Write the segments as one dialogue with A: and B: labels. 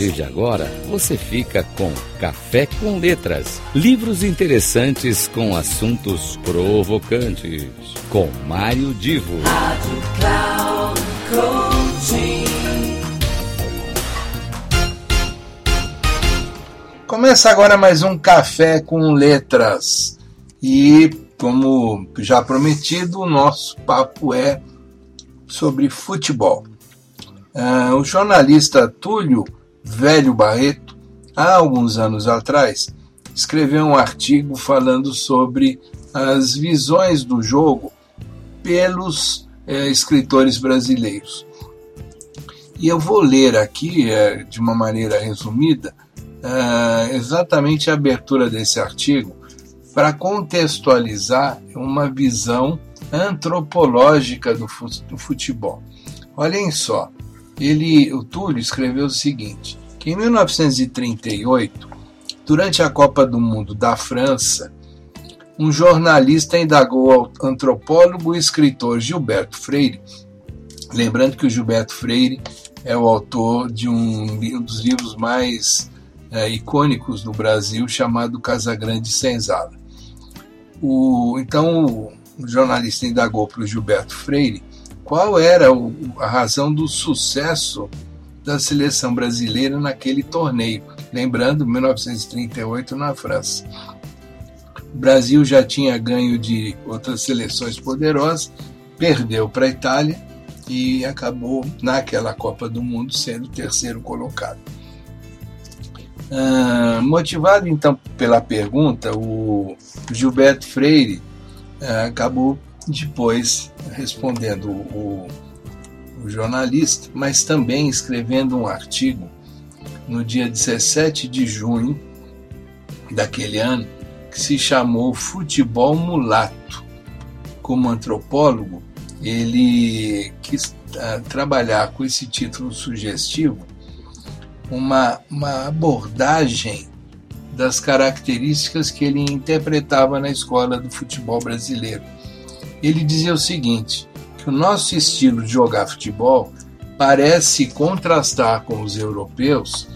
A: partir de agora, você fica com Café com Letras. Livros interessantes com assuntos provocantes. Com Mário Divo. Rádio Cloud
B: Começa agora mais um Café com Letras. E, como já prometido, o nosso papo é sobre futebol. Uh, o jornalista Túlio Velho Barreto, há alguns anos atrás, escreveu um artigo falando sobre as visões do jogo pelos eh, escritores brasileiros. E eu vou ler aqui, eh, de uma maneira resumida, uh, exatamente a abertura desse artigo para contextualizar uma visão antropológica do futebol. Olhem só, ele, o Túlio escreveu o seguinte: que em 1938, durante a Copa do Mundo da França, um jornalista indagou ao antropólogo e escritor Gilberto Freire, lembrando que o Gilberto Freire é o autor de um, um dos livros mais é, icônicos do Brasil, chamado Casagrande Senzala. O, então, o jornalista indagou para o Gilberto Freire qual era o, a razão do sucesso da seleção brasileira naquele torneio. Lembrando, 1938 na França. O Brasil já tinha ganho de outras seleções poderosas, perdeu para a Itália e acabou naquela Copa do Mundo sendo terceiro colocado. Ah, motivado então pela pergunta, o Gilberto Freire ah, acabou depois respondendo o, o jornalista, mas também escrevendo um artigo no dia 17 de junho daquele ano, que se chamou Futebol Mulato. Como antropólogo, ele quis uh, trabalhar com esse título sugestivo uma, uma abordagem das características que ele interpretava na escola do futebol brasileiro ele dizia o seguinte: que o nosso estilo de jogar futebol parece contrastar com os europeus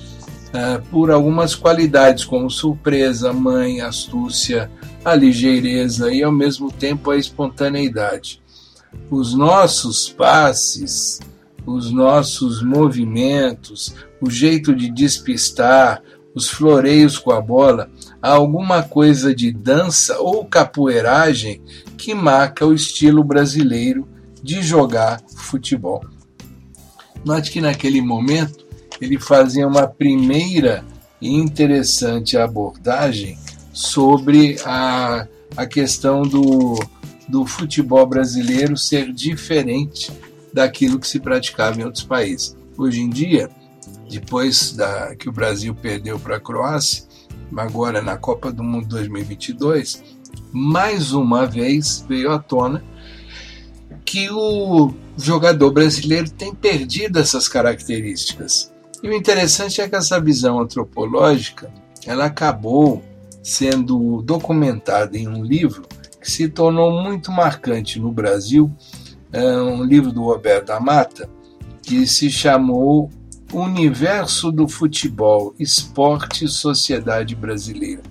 B: uh, por algumas qualidades como surpresa, mãe, astúcia, a ligeireza e ao mesmo tempo a espontaneidade. Os nossos passes, os nossos movimentos, o jeito de despistar, os floreios com a bola, há alguma coisa de dança ou capoeiragem que marca o estilo brasileiro de jogar futebol. Note que naquele momento ele fazia uma primeira e interessante abordagem sobre a, a questão do, do futebol brasileiro ser diferente daquilo que se praticava em outros países. Hoje em dia, depois da, que o Brasil perdeu para a Croácia, agora na Copa do Mundo 2022, mais uma vez veio à tona que o jogador brasileiro tem perdido essas características. E o interessante é que essa visão antropológica ela acabou sendo documentada em um livro que se tornou muito marcante no Brasil, é um livro do Roberto da Mata, que se chamou Universo do Futebol, Esporte e Sociedade Brasileira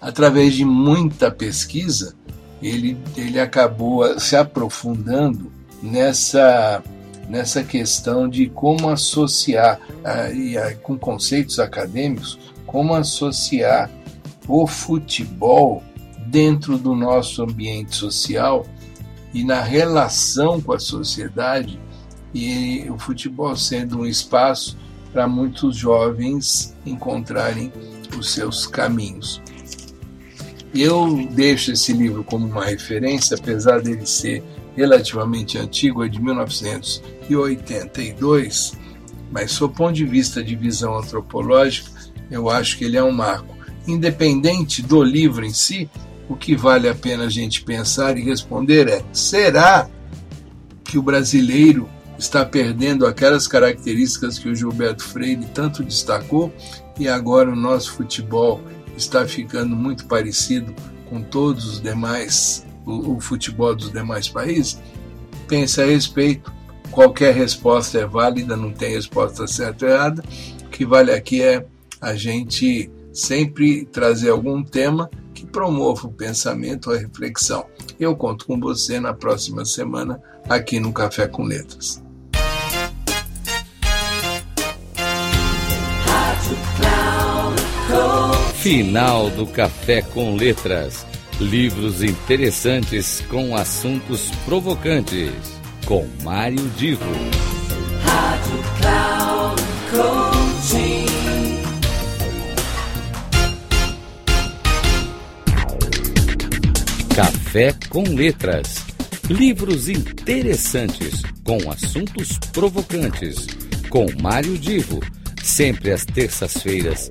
B: através de muita pesquisa, ele, ele acabou se aprofundando nessa, nessa questão de como associar, ah, ah, com conceitos acadêmicos, como associar o futebol dentro do nosso ambiente social e na relação com a sociedade, e o futebol sendo um espaço para muitos jovens encontrarem os seus caminhos. Eu deixo esse livro como uma referência, apesar dele ser relativamente antigo, é de 1982, mas, sob ponto de vista de visão antropológica, eu acho que ele é um marco. Independente do livro em si, o que vale a pena a gente pensar e responder é: será que o brasileiro está perdendo aquelas características que o Gilberto Freire tanto destacou e agora o nosso futebol está ficando muito parecido com todos os demais, o, o futebol dos demais países, pense a respeito, qualquer resposta é válida, não tem resposta certa ou errada. O que vale aqui é a gente sempre trazer algum tema que promova o pensamento, a reflexão. Eu conto com você na próxima semana aqui no Café com Letras.
A: Final do Café com Letras. Livros interessantes com assuntos provocantes. Com Mário Divo. Rádio Cloud Coaching. Café com Letras. Livros interessantes com assuntos provocantes. Com Mário Divo. Sempre às terças-feiras,